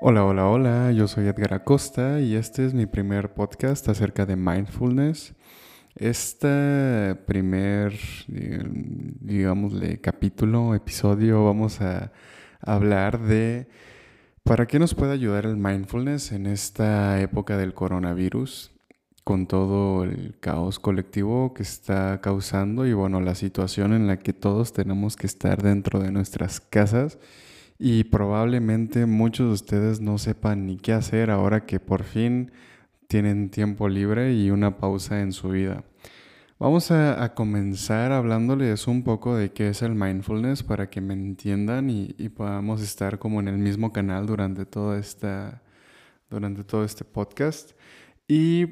Hola, hola, hola, yo soy Edgar Acosta y este es mi primer podcast acerca de mindfulness. Este primer, digámosle, capítulo, episodio, vamos a hablar de para qué nos puede ayudar el mindfulness en esta época del coronavirus, con todo el caos colectivo que está causando y bueno, la situación en la que todos tenemos que estar dentro de nuestras casas y probablemente muchos de ustedes no sepan ni qué hacer ahora que por fin tienen tiempo libre y una pausa en su vida. Vamos a, comenzar hablándoles un poco de qué es el mindfulness para que me entiendan y, podamos estar como en el mismo canal durante, toda esta, durante todo este podcast. Y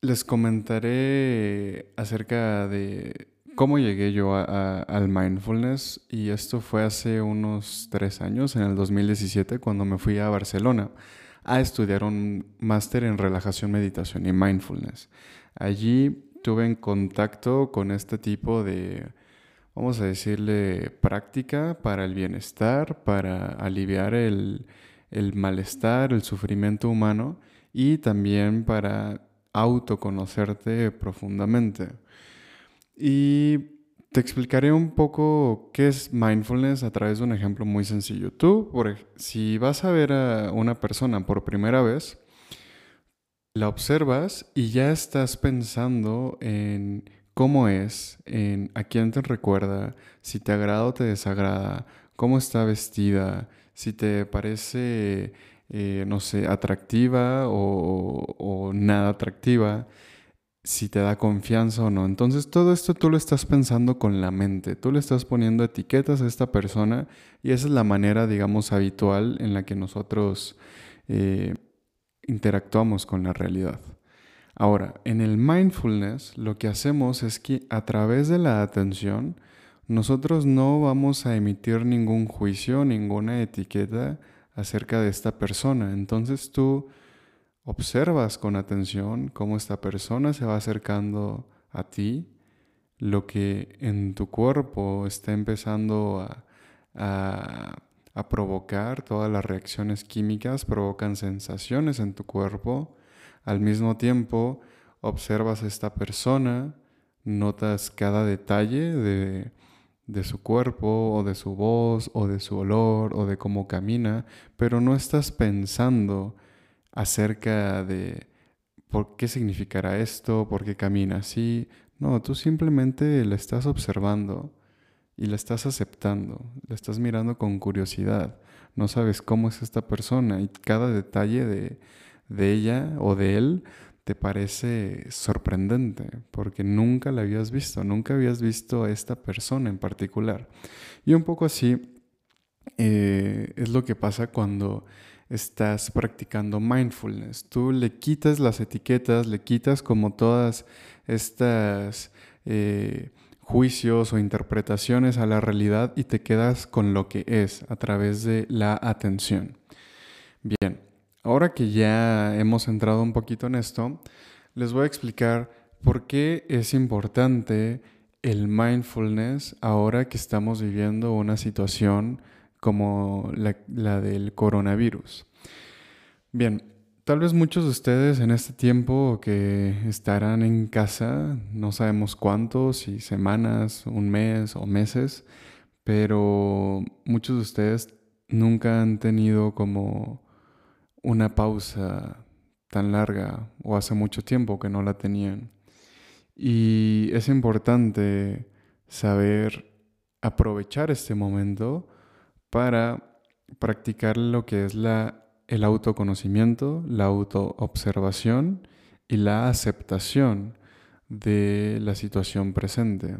les comentaré acerca de cómo llegué yo al mindfulness y esto fue hace unos tres años, en el 2017, cuando me fui a Barcelona a estudiar un máster en relajación, meditación y mindfulness. Allí tuve en contacto con este tipo de, vamos a decirle, práctica para el bienestar, para aliviar el, el malestar, el sufrimiento humano y también para autoconocerte profundamente. Y te explicaré un poco qué es mindfulness a través de un ejemplo muy sencillo. Tú, si vas a ver a una persona por primera vez, la observas y ya estás pensando en cómo es, en a quién te recuerda, si te agrada o te desagrada, cómo está vestida, si te parece, eh, no sé, atractiva o nada atractiva si te da confianza o no. Entonces todo esto tú lo estás pensando con la mente, tú le estás poniendo etiquetas a esta persona y esa es la manera, digamos, habitual en la que nosotros eh, interactuamos con la realidad. Ahora, en el mindfulness lo que hacemos es que a través de la atención nosotros no vamos a emitir ningún juicio, ninguna etiqueta acerca de esta persona. Entonces tú observas con atención cómo esta persona se va acercando a ti, lo que en tu cuerpo está empezando a, provocar, todas las reacciones químicas provocan sensaciones en tu cuerpo, al mismo tiempo observas a esta persona, notas cada detalle de, de su cuerpo o de su voz o de su olor o de cómo camina, pero no estás pensando acerca de por qué significará esto, por qué camina así. No, tú simplemente la estás observando y la estás aceptando, la estás mirando con curiosidad. No sabes cómo es esta persona y cada detalle de, de ella o de él te parece sorprendente porque nunca la habías visto, nunca habías visto a esta persona en particular. Y un poco así eh, es lo que pasa cuando estás practicando mindfulness. Tú le quitas las etiquetas, le quitas como todas estas eh, juicios o interpretaciones a la realidad y te quedas con lo que es a través de la atención. Bien, ahora que ya hemos entrado un poquito en esto, les voy a explicar por qué es importante el mindfulness ahora que estamos viviendo una situación como la, del coronavirus. Bien, tal vez muchos de ustedes en este tiempo que estarán en casa, no sabemos cuántos, si semanas, un mes o meses, pero muchos de ustedes nunca han tenido como una pausa tan larga o hace mucho tiempo que no la tenían. Y es importante saber aprovechar este momento para practicar lo que es la, el autoconocimiento, la autoobservación y la aceptación de la situación presente.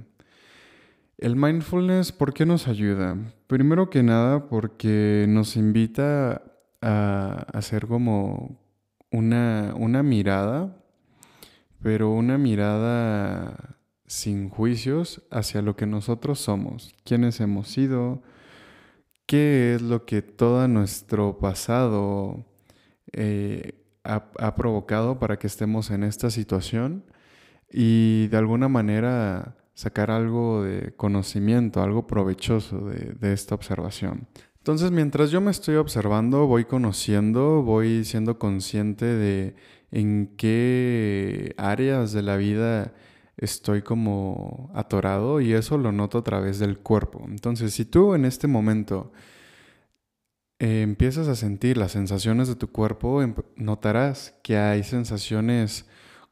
El mindfulness, ¿por qué nos ayuda? Primero que nada porque nos invita a hacer como una, una mirada, pero una mirada sin juicios hacia lo que nosotros somos, quiénes hemos sido, qué es lo que todo nuestro pasado eh, ha, provocado para que estemos en esta situación y de alguna manera sacar algo de conocimiento, algo provechoso de, esta observación. Entonces, mientras yo me estoy observando, voy conociendo, voy siendo consciente de en qué áreas de la vida estoy como atorado y eso lo noto a través del cuerpo. Entonces, si tú en este momento eh, empiezas a sentir las sensaciones de tu cuerpo, em, notarás que hay sensaciones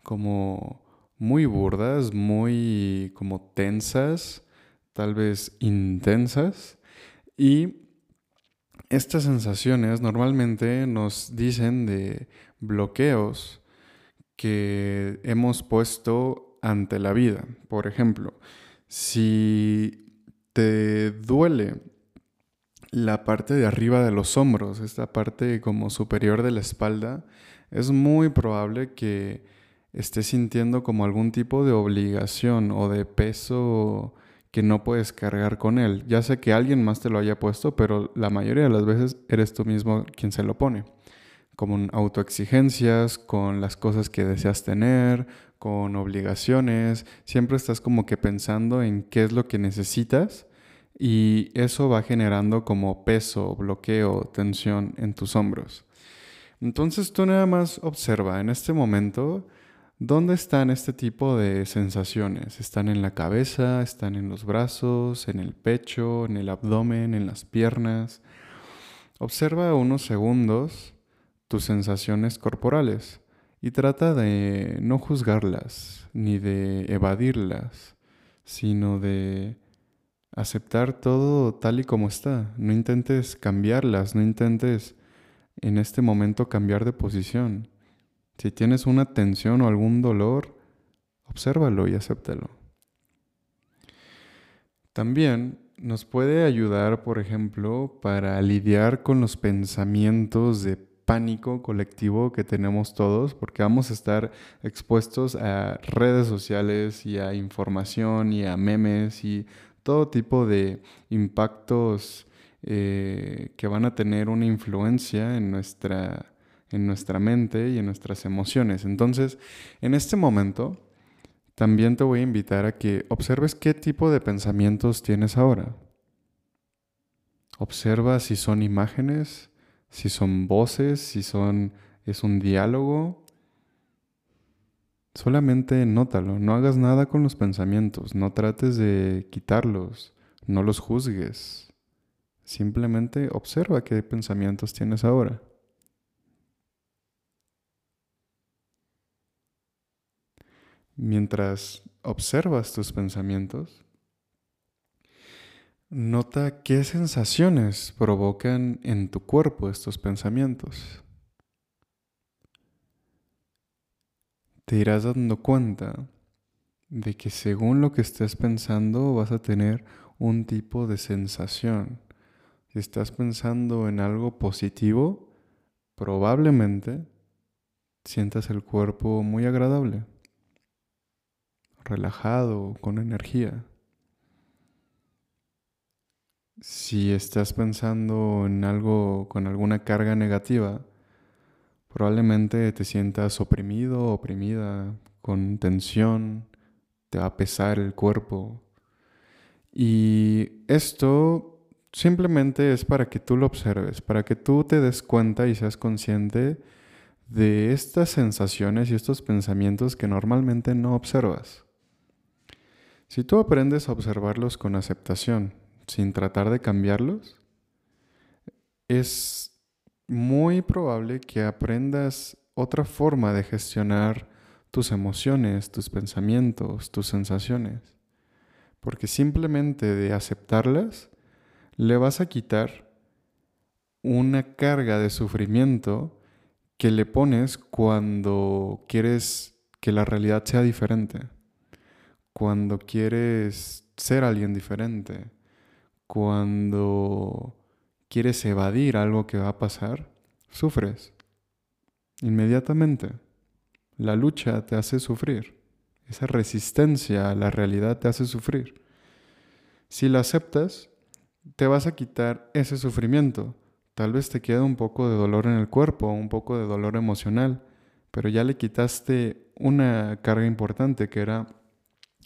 como muy burdas, muy como tensas, tal vez intensas. Y estas sensaciones normalmente nos dicen de bloqueos que hemos puesto ante la vida. Por ejemplo, si te duele la parte de arriba de los hombros, esta parte como superior de la espalda, es muy probable que estés sintiendo como algún tipo de obligación o de peso que no puedes cargar con él. Ya sé que alguien más te lo haya puesto, pero la mayoría de las veces eres tú mismo quien se lo pone. Como autoexigencias, con las cosas que deseas tener, con obligaciones. Siempre estás como que pensando en qué es lo que necesitas y eso va generando como peso, bloqueo, tensión en tus hombros. Entonces tú nada más observa en este momento dónde están este tipo de sensaciones. ¿Están en la cabeza? ¿Están en los brazos? ¿En el pecho? ¿En el abdomen? ¿En las piernas? Observa unos segundos tus sensaciones corporales y trata de no juzgarlas ni de evadirlas, sino de aceptar todo tal y como está. No intentes cambiarlas, no intentes en este momento cambiar de posición. Si tienes una tensión o algún dolor, obsérvalo y acéptalo. También nos puede ayudar, por ejemplo, para lidiar con los pensamientos de pánico colectivo que tenemos todos, porque vamos a estar expuestos a redes sociales y a información y a memes y todo tipo de impactos eh, que van a tener una influencia en nuestra, en nuestra mente y en nuestras emociones. Entonces, en este momento, también te voy a invitar a que observes qué tipo de pensamientos tienes ahora. Observa si son imágenes, si son voces, si son es un diálogo Solamente nótalo, no hagas nada con los pensamientos, no trates de quitarlos, no los juzgues. Simplemente observa qué pensamientos tienes ahora. Mientras observas tus pensamientos, nota qué sensaciones provocan en tu cuerpo estos pensamientos. te irás dando cuenta de que según lo que estés pensando vas a tener un tipo de sensación. Si estás pensando en algo positivo, probablemente sientas el cuerpo muy agradable, relajado, con energía. Si estás pensando en algo con alguna carga negativa, Probablemente te sientas oprimido, oprimida, con tensión, te va a pesar el cuerpo. Y esto simplemente es para que tú lo observes, para que tú te des cuenta y seas consciente de estas sensaciones y estos pensamientos que normalmente no observas. Si tú aprendes a observarlos con aceptación, sin tratar de cambiarlos, es muy probable que aprendas otra forma de gestionar tus emociones, tus pensamientos, tus sensaciones. Porque simplemente de aceptarlas, le vas a quitar una carga de sufrimiento que le pones cuando quieres que la realidad sea diferente, cuando quieres ser alguien diferente, cuando quieres evadir algo que va a pasar, sufres. Inmediatamente. La lucha te hace sufrir. Esa resistencia a la realidad te hace sufrir. Si la aceptas, te vas a quitar ese sufrimiento. Tal vez te queda un poco de dolor en el cuerpo, un poco de dolor emocional, pero ya le quitaste una carga importante que era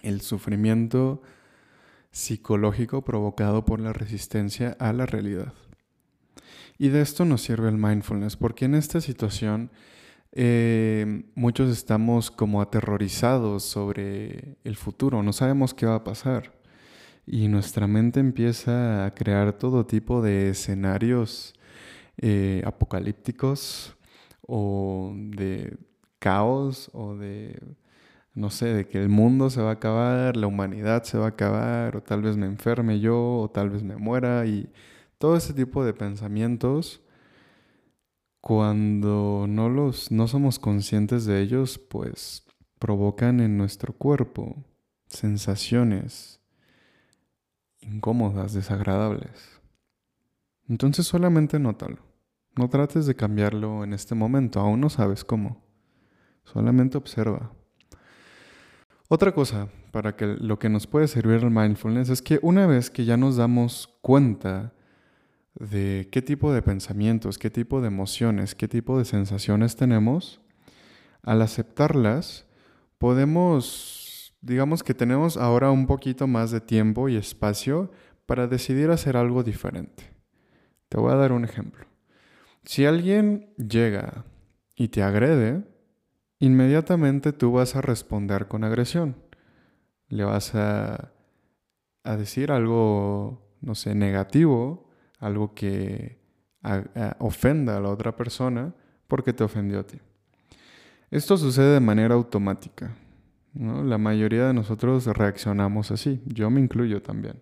el sufrimiento psicológico provocado por la resistencia a la realidad. Y de esto nos sirve el mindfulness, porque en esta situación eh, muchos estamos como aterrorizados sobre el futuro, no sabemos qué va a pasar. Y nuestra mente empieza a crear todo tipo de escenarios eh, apocalípticos o de caos o de, no sé, de que el mundo se va a acabar, la humanidad se va a acabar, o tal vez me enferme yo, o tal vez me muera, y todo ese tipo de pensamientos, cuando no los, no somos conscientes de ellos, pues provocan en nuestro cuerpo sensaciones incómodas, desagradables. Entonces solamente nótalo. No trates de cambiarlo en este momento, aún no sabes cómo. Solamente observa. Otra cosa para que lo que nos puede servir el mindfulness es que una vez que ya nos damos cuenta de qué tipo de pensamientos, qué tipo de emociones, qué tipo de sensaciones tenemos, al aceptarlas, podemos, digamos que tenemos ahora un poquito más de tiempo y espacio para decidir hacer algo diferente. Te voy a dar un ejemplo. Si alguien llega y te agrede, inmediatamente tú vas a responder con agresión. Le vas a, decir algo, no sé, negativo, algo que ofenda a la otra persona porque te ofendió a ti. Esto sucede de manera automática. La mayoría de nosotros reaccionamos así. Yo me incluyo también.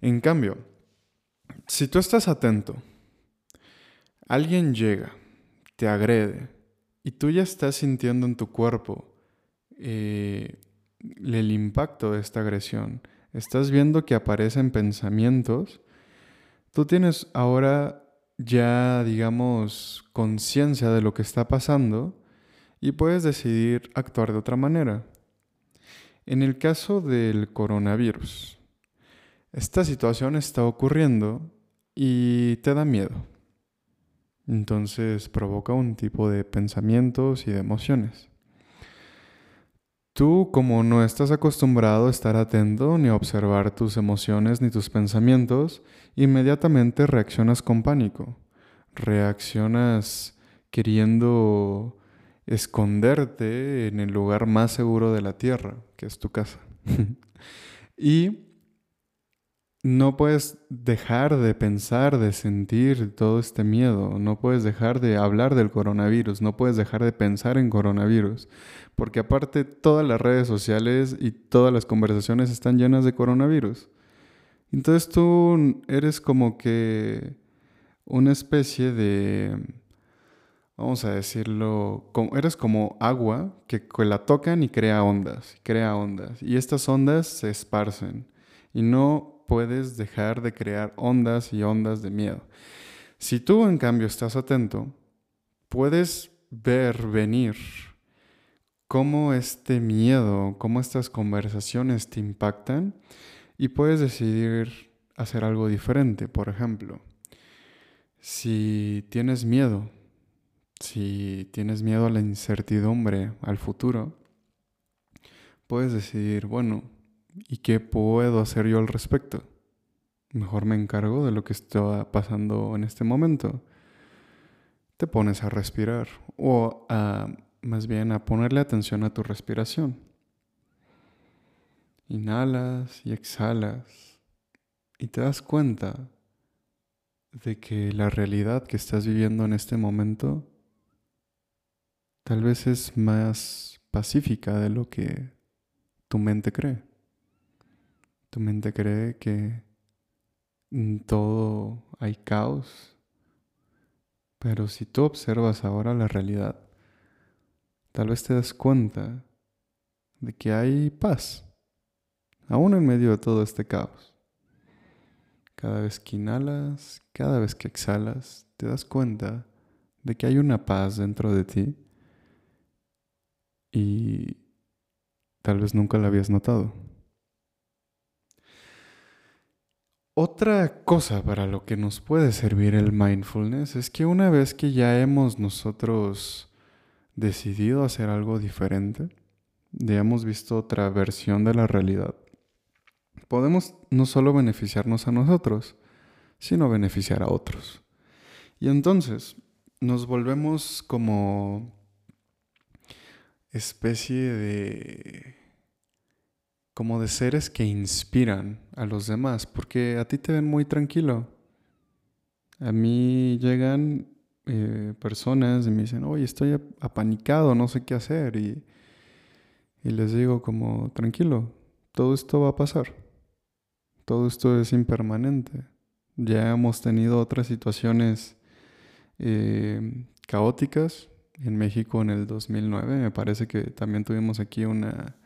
En cambio, si tú estás atento, alguien llega, te agrede, y tú ya estás sintiendo en tu cuerpo eh, el impacto de esta agresión. Estás viendo que aparecen pensamientos. Tú tienes ahora ya, digamos, conciencia de lo que está pasando y puedes decidir actuar de otra manera. En el caso del coronavirus, esta situación está ocurriendo y te da miedo. Entonces provoca un tipo de pensamientos y de emociones. Tú, como no estás acostumbrado a estar atento ni a observar tus emociones ni tus pensamientos, inmediatamente reaccionas con pánico. Reaccionas queriendo esconderte en el lugar más seguro de la tierra, que es tu casa. y no puedes dejar de pensar, de sentir todo este miedo, no puedes dejar de hablar del coronavirus, no puedes dejar de pensar en coronavirus, porque aparte todas las redes sociales y todas las conversaciones están llenas de coronavirus. Entonces tú eres como que una especie de, vamos a decirlo, eres como agua que la tocan y crea ondas, crea ondas, y estas ondas se esparcen y no puedes dejar de crear ondas y ondas de miedo. Si tú, en cambio, estás atento, puedes ver venir cómo este miedo, cómo estas conversaciones te impactan y puedes decidir hacer algo diferente. Por ejemplo, si tienes miedo, si tienes miedo a la incertidumbre, al futuro, puedes decidir, bueno, ¿Y qué puedo hacer yo al respecto? Mejor me encargo de lo que está pasando en este momento. Te pones a respirar o a, más bien a ponerle atención a tu respiración. Inhalas y exhalas y te das cuenta de que la realidad que estás viviendo en este momento tal vez es más pacífica de lo que tu mente cree. Tu mente cree que en todo hay caos, pero si tú observas ahora la realidad, tal vez te das cuenta de que hay paz, aún en medio de todo este caos. Cada vez que inhalas, cada vez que exhalas, te das cuenta de que hay una paz dentro de ti y tal vez nunca la habías notado. Otra cosa para lo que nos puede servir el mindfulness es que una vez que ya hemos nosotros decidido hacer algo diferente, ya hemos visto otra versión de la realidad, podemos no solo beneficiarnos a nosotros, sino beneficiar a otros. Y entonces nos volvemos como especie de como de seres que inspiran a los demás, porque a ti te ven muy tranquilo. A mí llegan eh, personas y me dicen, oye, estoy apanicado, no sé qué hacer. Y, y les digo como, tranquilo, todo esto va a pasar. Todo esto es impermanente. Ya hemos tenido otras situaciones eh, caóticas. En México en el 2009 me parece que también tuvimos aquí una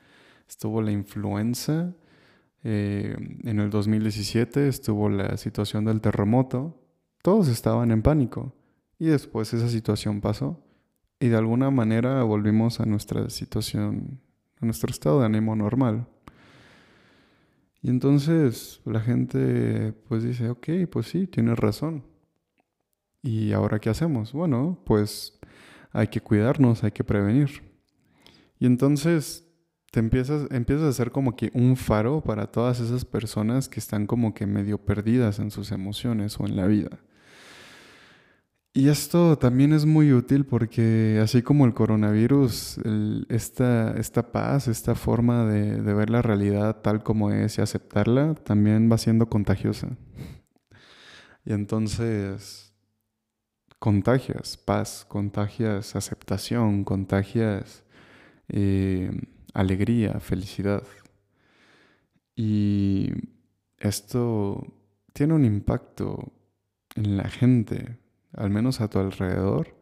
estuvo la influenza, eh, en el 2017 estuvo la situación del terremoto, todos estaban en pánico y después esa situación pasó y de alguna manera volvimos a nuestra situación, a nuestro estado de ánimo normal. Y entonces la gente pues dice, ok, pues sí, tienes razón. ¿Y ahora qué hacemos? Bueno, pues hay que cuidarnos, hay que prevenir. Y entonces te empiezas, empiezas a ser como que un faro para todas esas personas que están como que medio perdidas en sus emociones o en la vida. Y esto también es muy útil porque así como el coronavirus, esta, esta, paz, esta forma de, de ver la realidad tal como es y aceptarla, también va siendo contagiosa. Y entonces contagias paz, contagias aceptación, contagias eh, alegría, felicidad. Y esto tiene un impacto en la gente, al menos a tu alrededor,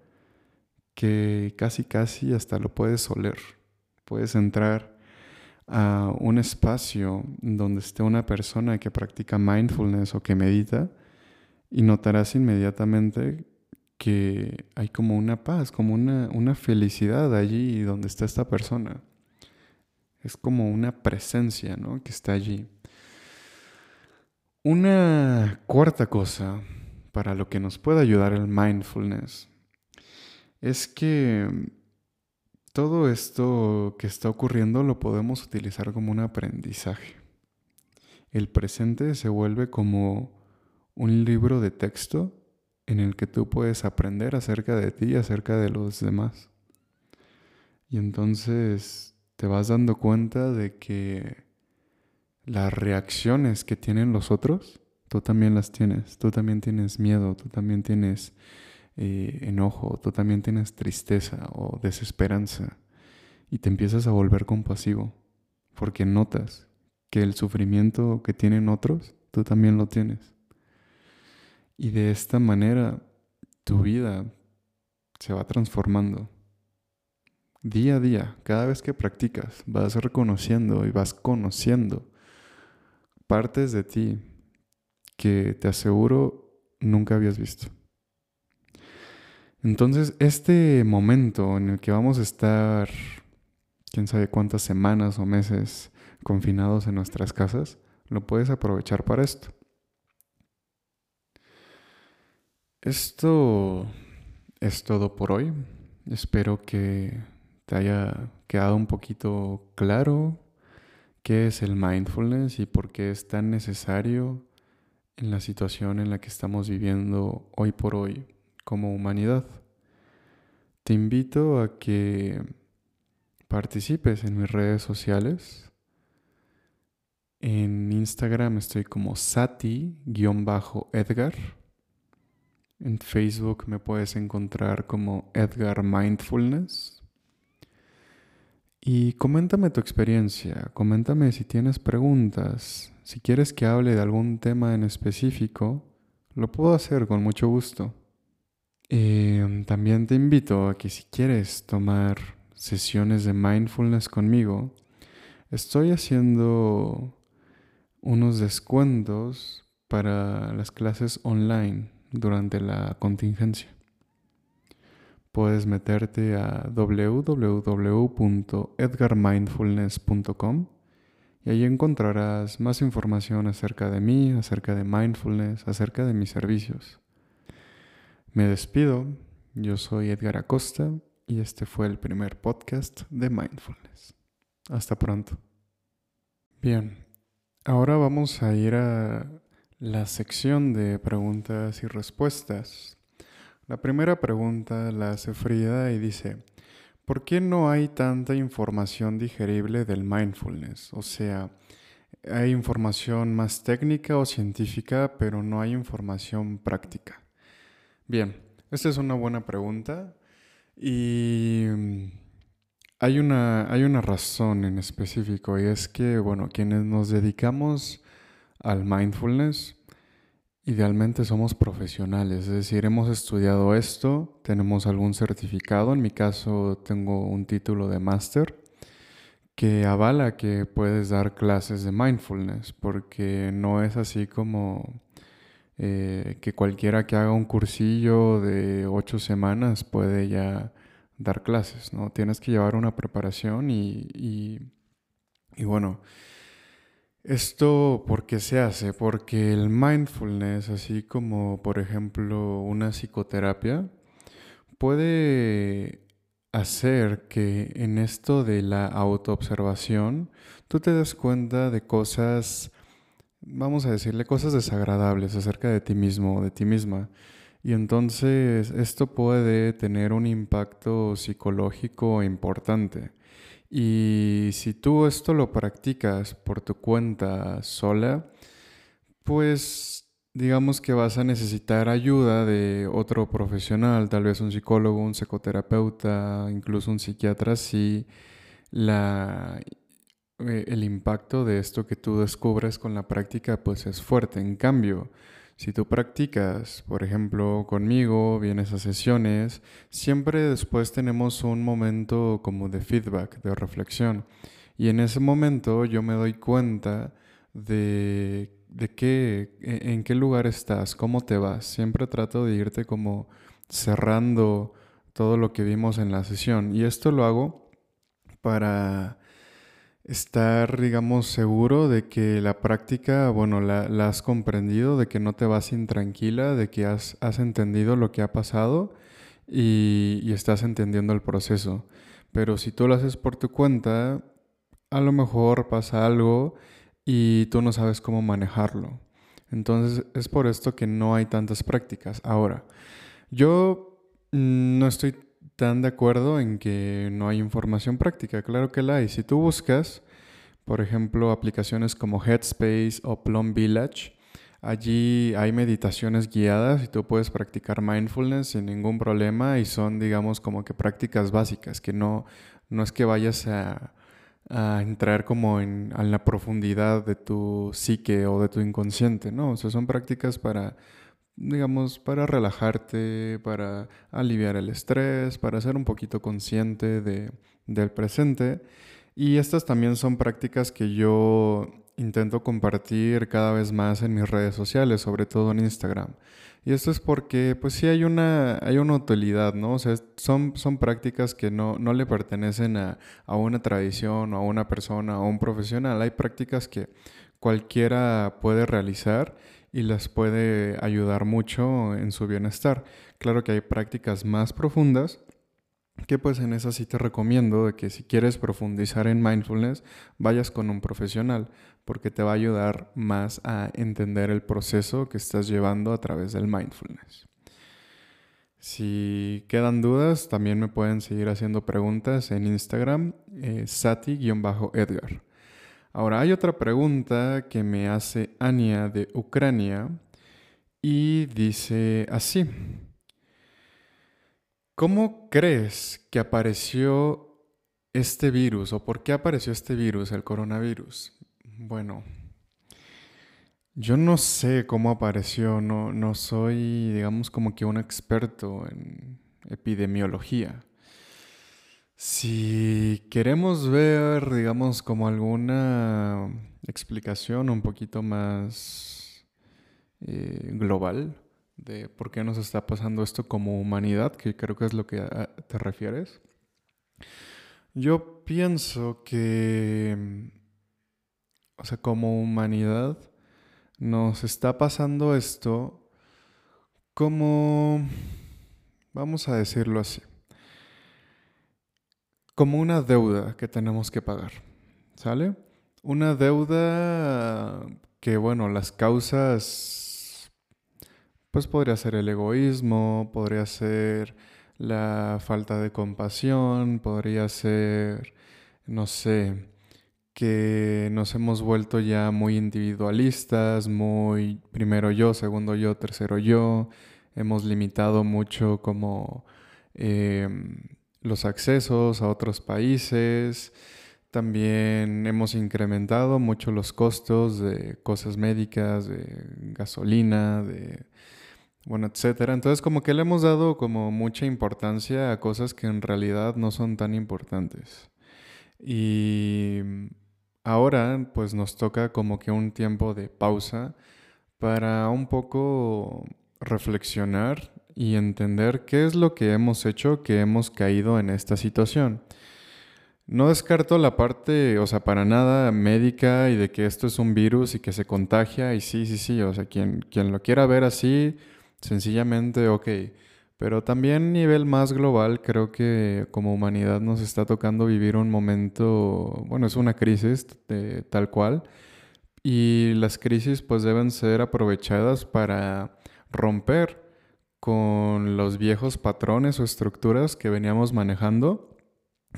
que casi casi hasta lo puedes oler. Puedes entrar a un espacio donde esté una persona que practica mindfulness o que medita y notarás inmediatamente que hay como una paz, como una, una felicidad allí donde está esta persona. Es como una presencia, ¿no? Que está allí. Una cuarta cosa para lo que nos puede ayudar el mindfulness es que todo esto que está ocurriendo lo podemos utilizar como un aprendizaje. El presente se vuelve como un libro de texto en el que tú puedes aprender acerca de ti y acerca de los demás. Y entonces te vas dando cuenta de que las reacciones que tienen los otros, tú también las tienes. Tú también tienes miedo, tú también tienes eh, enojo, tú también tienes tristeza o desesperanza. Y te empiezas a volver compasivo, porque notas que el sufrimiento que tienen otros, tú también lo tienes. Y de esta manera tu vida se va transformando Día a día, cada vez que practicas, vas reconociendo y vas conociendo partes de ti que te aseguro nunca habías visto. Entonces, este momento en el que vamos a estar, quién sabe cuántas semanas o meses confinados en nuestras casas, lo puedes aprovechar para esto. Esto es todo por hoy. Espero que te haya quedado un poquito claro qué es el mindfulness y por qué es tan necesario en la situación en la que estamos viviendo hoy por hoy como humanidad. Te invito a que participes en mis redes sociales. En Instagram estoy como sati-edgar. En Facebook me puedes encontrar como Edgar Mindfulness. Y coméntame tu experiencia, coméntame si tienes preguntas, si quieres que hable de algún tema en específico, lo puedo hacer con mucho gusto. Em, también te invito a que si quieres tomar sesiones de mindfulness conmigo, estoy haciendo unos descuentos para las clases online durante la contingencia puedes meterte a www.edgarmindfulness.com y ahí encontrarás más información acerca de mí, acerca de mindfulness, acerca de mis servicios. Me despido, yo soy Edgar Acosta y este fue el primer podcast de mindfulness. Hasta pronto. Bien, ahora vamos a ir a la sección de preguntas y respuestas La primera pregunta la hace Frida y dice, ¿por qué no hay tanta información digerible del mindfulness? O sea, hay información más técnica o científica, pero no hay información práctica. Bien, esta es una buena pregunta y mm, hay una, hay una razón en específico y es que, bueno, quienes nos dedicamos al mindfulness, idealmente somos profesionales, es decir, hemos estudiado esto, tenemos algún certificado, en mi caso tengo un título de máster que avala que puedes dar clases de mindfulness, porque no es así como eh, que cualquiera que haga un cursillo de ocho semanas puede ya dar clases, ¿no? Tienes que llevar una preparación y, y bueno, ¿esto por qué se hace? Porque el mindfulness, así como por ejemplo una psicoterapia, puede hacer que en esto de la autoobservación tú te des cuenta de cosas, vamos a decirle, cosas desagradables acerca de ti mismo o de ti misma. Y entonces esto puede tener un impacto psicológico importante. Y si tú esto lo practicas por tu cuenta sola, pues digamos que vas a necesitar ayuda de otro profesional, tal vez un psicólogo, un psicoterapeuta, incluso un psiquiatra, si la, eh, el impacto de esto que tú descubres con la práctica pues es fuerte. En cambio, si tú practicas, por ejemplo, conmigo, vienes a sesiones, siempre después tenemos un momento como de feedback, de reflexión. Y en ese momento yo me doy cuenta de de qué, e, en qué lugar estás, cómo te vas. Siempre trato de irte como cerrando todo lo que vimos en la sesión. Y esto lo hago para estar, digamos, seguro de que la práctica, bueno, la, has comprendido, de que no te vas intranquila, de que has, entendido lo que ha pasado y, y estás entendiendo el proceso. Pero si tú lo haces por tu cuenta, a lo mejor pasa algo y tú no sabes cómo manejarlo. Entonces es por esto que no hay tantas prácticas. Ahora, yo mm, no estoy tan de acuerdo en que no hay información práctica. Claro que la hay. Si tú buscas, por ejemplo, aplicaciones como Headspace o Plum Village, allí hay meditaciones guiadas y tú puedes practicar mindfulness sin ningún problema y son, digamos, como que prácticas básicas, que no, no es que vayas a entrar como en, la profundidad de tu psique o de tu inconsciente, ¿no? O son prácticas para, digamos, para relajarte, para aliviar el estrés, para ser un poquito consciente de, del presente. Y estas también son prácticas que yo intento compartir cada vez más en mis redes sociales, sobre todo en Instagram. Y esto es porque, pues sí, hay una, hay una utilidad, ¿no? O sea, son, son prácticas que no, no le pertenecen a, a una tradición o a una persona o a un profesional. Hay prácticas que cualquiera puede realizar y las puede ayudar mucho en su bienestar. Claro que hay prácticas más profundas que pues en esa sí te recomiendo de que si quieres profundizar en mindfulness, vayas con un profesional, porque te va a ayudar más a entender el proceso que estás llevando a través del mindfulness. Si quedan dudas, también me pueden seguir haciendo preguntas en Instagram, eh, sati-edgar. Ahora hay otra pregunta que me hace Ania de Ucrania y dice así. ¿Cómo crees que apareció este virus o por qué apareció este virus, el coronavirus? Bueno, yo no sé cómo apareció, no, no soy, digamos, como que un experto en epidemiología. Si queremos ver, digamos, como alguna explicación un poquito más eh, global, de por qué nos está pasando esto como humanidad, que creo que es lo que te refieres. Yo pienso que, o sea, como humanidad, nos está pasando esto como, vamos a decirlo así, como una deuda que tenemos que pagar, ¿sale? Una deuda que, bueno, las causas Pues podría ser el egoísmo, podría ser la falta de compasión, podría ser, no sé, que nos hemos vuelto ya muy individualistas, muy primero yo, segundo yo, tercero yo, hemos limitado mucho como em, los accesos a otros países, también hemos incrementado mucho los costos de cosas médicas, de gasolina, de bueno, etcétera. Entonces como que le hemos dado como mucha importancia a cosas que en realidad no son tan importantes. Y ahora pues nos toca como que un tiempo de pausa para un poco reflexionar y entender qué es lo que hemos hecho que hemos caído en esta situación. No descarto la parte, o sea, para nada médica y de que esto es un virus y que se contagia y sí, sí, sí, o sea, quien, quien lo quiera ver así, sencillamente, ok. Pero también nivel más global, creo que como humanidad nos está tocando vivir un momento, bueno, es una crisis de, tal cual, y las crisis pues deben ser aprovechadas para romper con los viejos patrones o estructuras que veníamos manejando,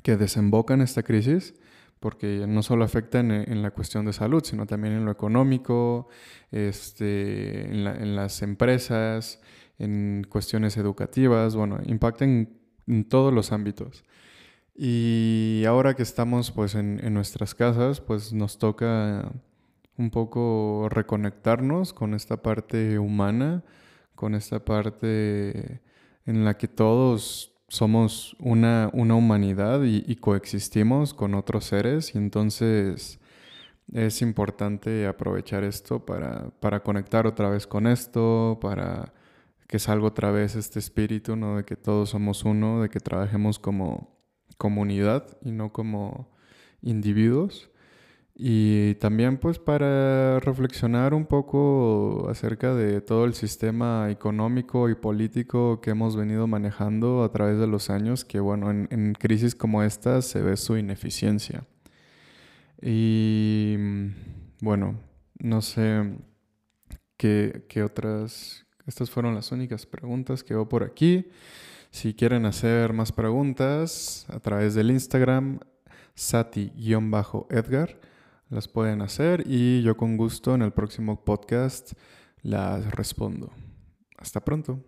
que desembocan esta crisis, porque no solo afectan en, la cuestión de salud, sino también en lo económico, este, en, las empresas, en cuestiones educativas, bueno, impactan en todos los ámbitos. Y ahora que estamos pues en, en, nuestras casas, pues nos toca un poco reconectarnos con esta parte humana, con esta parte en la que todos somos una, una humanidad y, coexistimos con otros seres y entonces es importante aprovechar esto para, para, conectar otra vez con esto, para que salga otra vez este espíritu, ¿no? De que todos somos uno, de que trabajemos como comunidad y no como individuos. Y también pues para reflexionar un poco acerca de todo el sistema económico y político que hemos venido manejando a través de los años, que bueno, en, crisis como esta se ve su ineficiencia. Y bueno, no sé qué, qué otras... Estas fueron las únicas preguntas que veo por aquí. Si quieren hacer más preguntas a través del Instagram, sati-edgar las pueden hacer y yo con gusto en el próximo podcast las respondo. Hasta pronto.